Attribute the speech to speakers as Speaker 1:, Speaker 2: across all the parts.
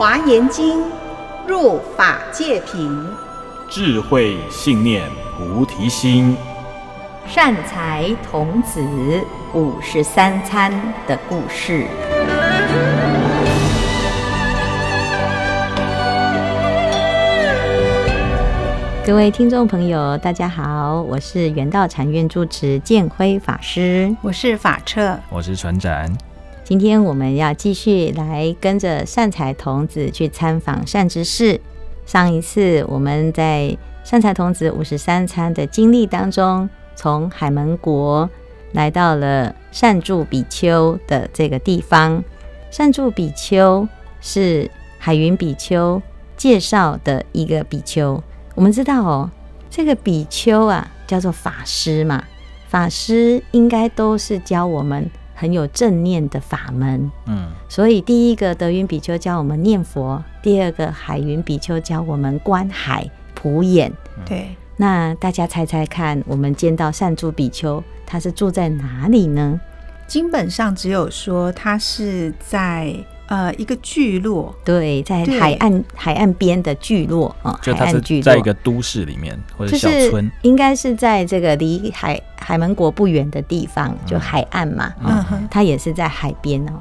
Speaker 1: 华严经，入法界品，
Speaker 2: 智慧信念菩提心，
Speaker 3: 善财童子五十三参的故事。各位听众朋友，大家好，我是圆道禅院住持建辉法师，
Speaker 1: 我是法彻，
Speaker 2: 我是传展。
Speaker 3: 今天我们要继续来跟着善财童子去参访善知识。上一次我们在善财童子五十三参的经历当中，从海门国来到了善住比丘的这个地方。善住比丘是海云比丘介绍的一个比丘。我们知道哦，这个比丘啊叫做法师嘛，法师应该都是教我们。很有正念的法门，嗯，所以第一个德云比丘教我们念佛，第二个海云比丘教我们观海普眼。
Speaker 1: 对，
Speaker 3: 那大家猜猜看，我们见到善住比丘，他是住在哪里呢？
Speaker 1: 基本上只有说他是在。呃，一个聚落，
Speaker 3: 对，在海岸海岸边的聚落啊，
Speaker 2: 就它是在一个都市里面或者小村，
Speaker 3: 应该是在这个离海海门国不远的地方，就海岸嘛，嗯。哼，它也是在海边哦。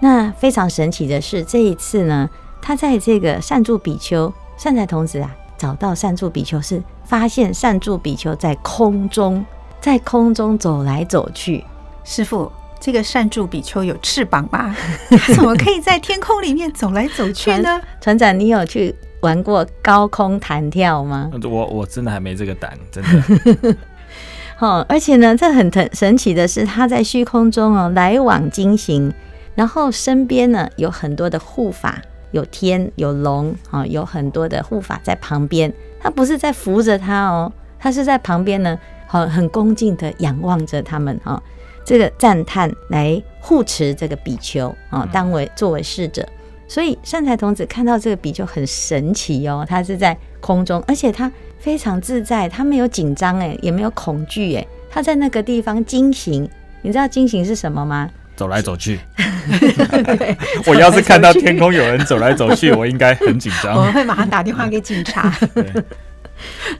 Speaker 3: 那非常神奇的是，这一次呢，他在这个善住比丘善财童子啊，找到善住比丘是发现善住比丘在空中，在空中走来走去，
Speaker 1: 师父。这个善住比丘有翅膀吗？他怎么可以在天空里面走来走去呢？
Speaker 3: 船长，你有去玩过高空弹跳吗？
Speaker 2: 我我真的还没这个胆，真的。
Speaker 3: 哦，而且呢，这很神神奇的是，他在虚空中哦来往经行，然后身边呢有很多的护法，有天有龙啊，有很多的护法在旁边。他不是在扶着他哦，他是在旁边呢，很很恭敬的仰望着他们哈。这个赞叹来护持这个比丘啊，当为作为侍者，所以善财童子看到这个比丘很神奇哦，他是在空中，而且他非常自在，他没有紧张哎，也没有恐惧哎，他在那个地方经行，你知道经行是什么吗？
Speaker 2: 走来走去。我要是看到天空有人走来走去，我应该很紧张，
Speaker 1: 我会马上打电话给警察。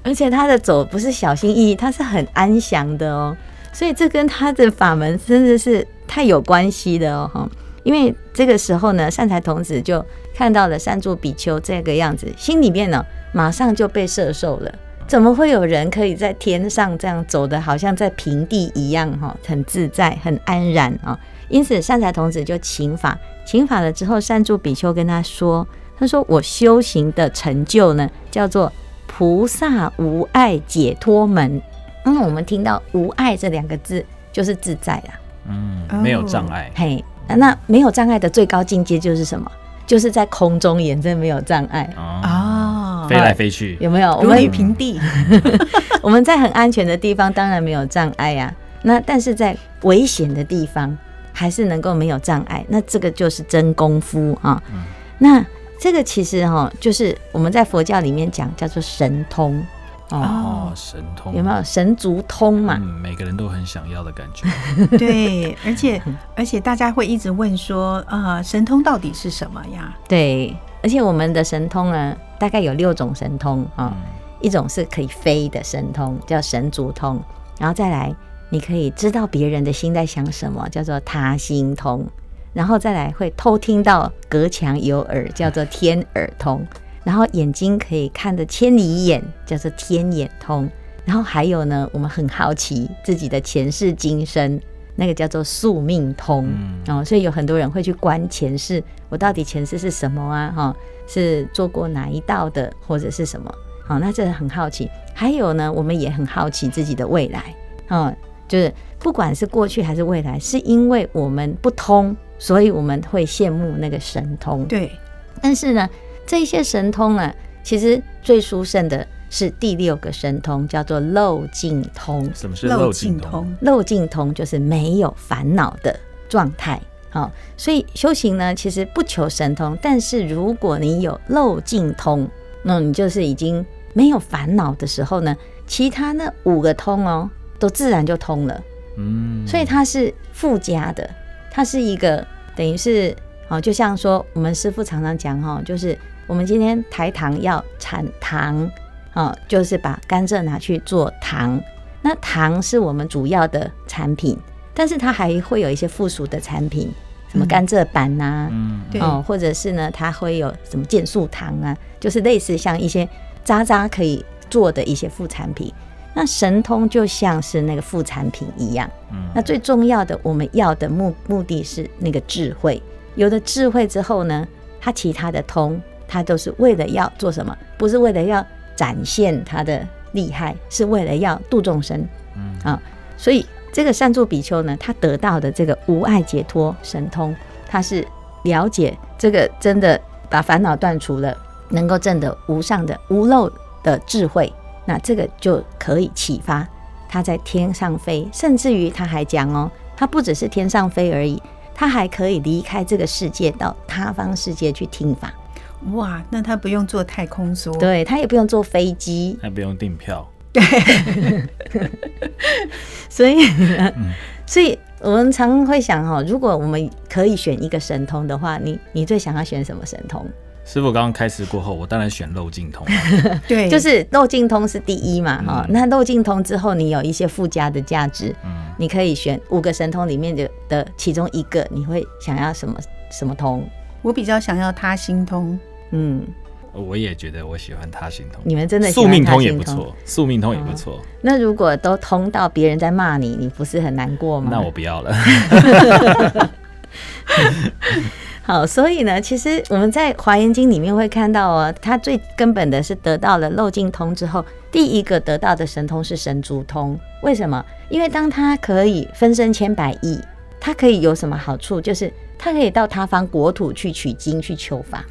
Speaker 3: 而且他的走不是小心翼翼，他是很安详的哦。所以这跟他的法门真的是太有关系的哦，因为这个时候呢，善财童子就看到了善住比丘这个样子，心里面呢马上就被摄受了。怎么会有人可以在天上这样走的，好像在平地一样哈，很自在，很安然啊？因此善财童子就请法，请法了之后，善住比丘跟他说：“他说我修行的成就呢，叫做菩萨无爱解脱门。”因为我们听到“无碍”这两个字，就是自在啊，
Speaker 2: 嗯，没有障碍。
Speaker 3: 嘿，那没有障碍的最高境界就是什么？就是在空中也真没有障碍
Speaker 2: 哦，飞来飞去
Speaker 3: 有没有？
Speaker 1: 我们平地。
Speaker 3: 我们在很安全的地方当然没有障碍呀，那但是在危险的地方还是能够没有障碍，那这个就是真功夫啊。那这个其实哈，就是我们在佛教里面讲叫做神通。
Speaker 2: 哦，神通
Speaker 3: 有没有神足通嘛？
Speaker 2: 嗯，每个人都很想要的感觉。
Speaker 1: 对，而且而且大家会一直问说，呃，神通到底是什么呀？
Speaker 3: 对，而且我们的神通呢，大概有六种神通啊。嗯、一种是可以飞的神通，叫神足通，然后再来，你可以知道别人的心在想什么，叫做他心通，然后再来会偷听到隔墙有耳，叫做天耳通。然后眼睛可以看得千里眼，叫做天眼通。然后还有呢，我们很好奇自己的前世今生，那个叫做宿命通。嗯、哦，所以有很多人会去观前世，我到底前世是什么啊？哈、哦，是做过哪一道的，或者是什么？好、哦，那这很好奇。还有呢，我们也很好奇自己的未来。哦，就是不管是过去还是未来，是因为我们不通，所以我们会羡慕那个神通。
Speaker 1: 对，
Speaker 3: 但是呢。这些神通啊，其实最殊胜的是第六个神通，叫做漏尽通。
Speaker 2: 什么是漏尽通？
Speaker 3: 漏尽通就是没有烦恼的状态。好，所以修行呢，其实不求神通，但是如果你有漏尽通，那你就是已经没有烦恼的时候呢，其他那五个通哦，都自然就通了。嗯，所以它是附加的，它是一个等于是。哦，就像说我们师父常常讲哈，就是我们今天台糖要产糖，哦，就是把甘蔗拿去做糖。那糖是我们主要的产品，但是它还会有一些附属的产品，什么甘蔗板呐、啊，
Speaker 2: 嗯，
Speaker 3: 哦，或者是呢，它会有什么健素糖啊，就是类似像一些渣渣可以做的一些副产品。那神通就像是那个副产品一样，嗯，那最重要的我们要的目目的是那个智慧，有了智慧之后呢，它其他的通，它都是为了要做什么？不是为了要展现他的。厉害是为了要度众生，嗯啊，所以这个善住比丘呢，他得到的这个无爱解脱神通，他是了解这个真的把烦恼断除了，能够证得无上的无漏的智慧，那这个就可以启发他在天上飞，甚至于他还讲哦，他不只是天上飞而已，他还可以离开这个世界到他方世界去听法。
Speaker 1: 哇，那他不用坐太空梭，
Speaker 3: 对，他也不用坐飞机，
Speaker 2: 他不用订票，
Speaker 1: 对，
Speaker 3: 所以，嗯、所以我们常会想哈，如果我们可以选一个神通的话，你你最想要选什么神通？
Speaker 2: 师傅刚刚开始过后，我当然选漏尽通，
Speaker 1: 对，
Speaker 3: 就是漏尽通是第一嘛哈。嗯、那漏尽通之后，你有一些附加的价值，嗯，你可以选五个神通里面的的其中一个，你会想要什么什么通？
Speaker 1: 我比较想要他心通。
Speaker 3: 嗯，
Speaker 2: 我也觉得我喜欢他行通。
Speaker 3: 你们真的
Speaker 2: 宿命通也不错，宿命通也不错。
Speaker 3: 那如果都通到别人在骂你，你不是很难过吗？
Speaker 2: 那我不要了。
Speaker 3: 好，所以呢，其实我们在《华严经》里面会看到哦，他最根本的是得到了漏尽通之后，第一个得到的神通是神足通。为什么？因为当他可以分身千百亿，他可以有什么好处？就是他可以到他方国土去取经去求法。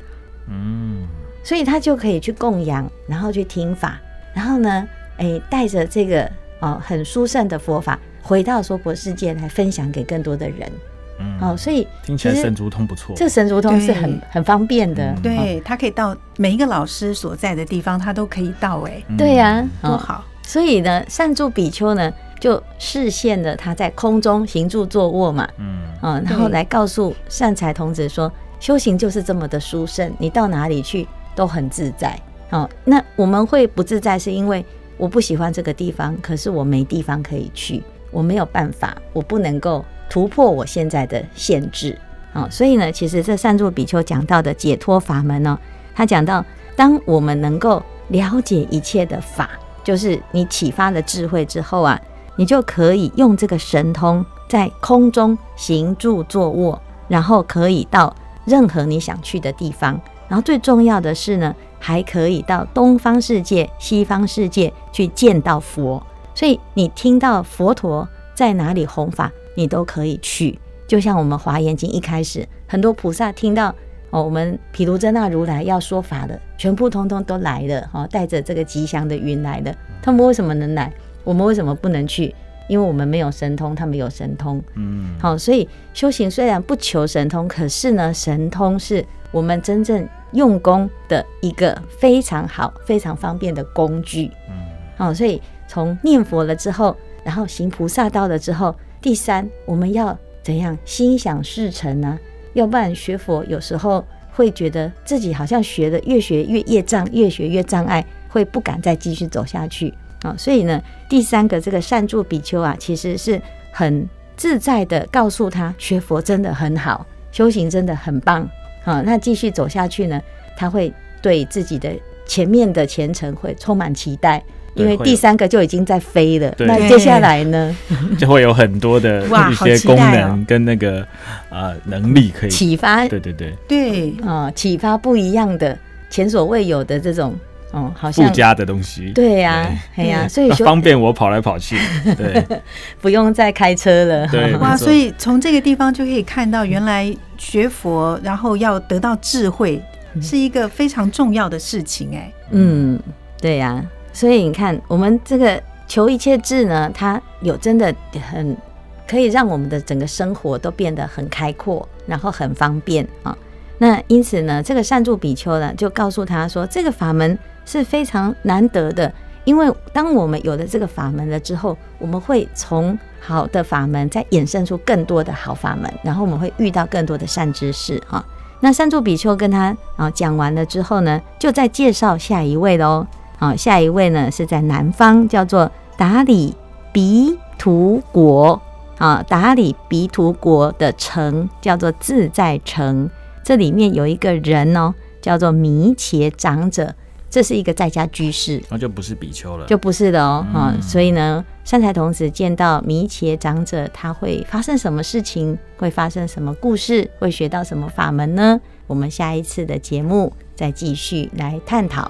Speaker 3: 嗯，所以他就可以去供养，然后去听法，然后呢，哎、欸，带着这个哦很殊胜的佛法回到娑婆世界来分享给更多的人。嗯，哦，所以
Speaker 2: 听起来神足通不错，
Speaker 3: 这神足通是很很方便的。
Speaker 1: 嗯、对，他可以到每一个老师所在的地方，他都可以到。哎，
Speaker 3: 对呀，
Speaker 1: 多好。
Speaker 3: 所以呢，善住比丘呢就示现了他在空中行住坐卧嘛，嗯，嗯，然后来告诉善财童子说。修行就是这么的殊胜，你到哪里去都很自在。哦，那我们会不自在，是因为我不喜欢这个地方，可是我没地方可以去，我没有办法，我不能够突破我现在的限制。哦，所以呢，其实这善住比丘讲到的解脱法门呢，他讲到，当我们能够了解一切的法，就是你启发了智慧之后啊，你就可以用这个神通在空中行住坐卧，然后可以到。任何你想去的地方，然后最重要的是呢，还可以到东方世界、西方世界去见到佛。所以你听到佛陀在哪里弘法，你都可以去。就像我们华严经一开始，很多菩萨听到哦，我们毗卢遮那如来要说法的，全部通通都来了，哦，带着这个吉祥的云来的。他们为什么能来？我们为什么不能去？因为我们没有神通，他们有神通，嗯，好，所以修行虽然不求神通，可是呢，神通是我们真正用功的一个非常好、非常方便的工具，嗯，好，所以从念佛了之后，然后行菩萨道了之后，第三，我们要怎样心想事成呢？要不然学佛有时候会觉得自己好像学的越学越业障，越学越障碍，会不敢再继续走下去。啊，所以呢，第三个这个善助比丘啊，其实是很自在的告诉他，学佛真的很好，修行真的很棒。啊，那继续走下去呢，他会对自己的前面的前程会充满期待，因为第三个就已经在飞了。那接下来呢，
Speaker 2: 就会有很多的一些功能跟那个啊能力可以
Speaker 3: 启发。
Speaker 2: 对对对
Speaker 1: 对
Speaker 3: 啊，启发不一样的前所未有的这种。哦，好像
Speaker 2: 附加的东西，
Speaker 3: 对呀，哎呀，所以
Speaker 2: 方便我跑来跑去，对，
Speaker 3: 不用再开车了，
Speaker 2: 对，
Speaker 1: 哇，所以从这个地方就可以看到，原来学佛然后要得到智慧是一个非常重要的事情，哎，
Speaker 3: 嗯，对呀，所以你看，我们这个求一切智呢，它有真的很可以让我们的整个生活都变得很开阔，然后很方便啊。那因此呢，这个善助比丘呢，就告诉他说，这个法门是非常难得的，因为当我们有了这个法门了之后，我们会从好的法门再衍生出更多的好法门，然后我们会遇到更多的善知识啊。那善助比丘跟他啊讲完了之后呢，就再介绍下一位喽。好，下一位呢是在南方，叫做达里毗荼国啊，达里毗荼国的城叫做自在城，这里面有一个人哦，叫做弥茄长者。这是一个在家居士，
Speaker 2: 那就不是比丘了，
Speaker 3: 就不是的哦。啊、嗯，所以呢，善财童子见到弥茄长者，他会发生什么事情？会发生什么故事？会学到什么法门呢？我们下一次的节目再继续来探讨。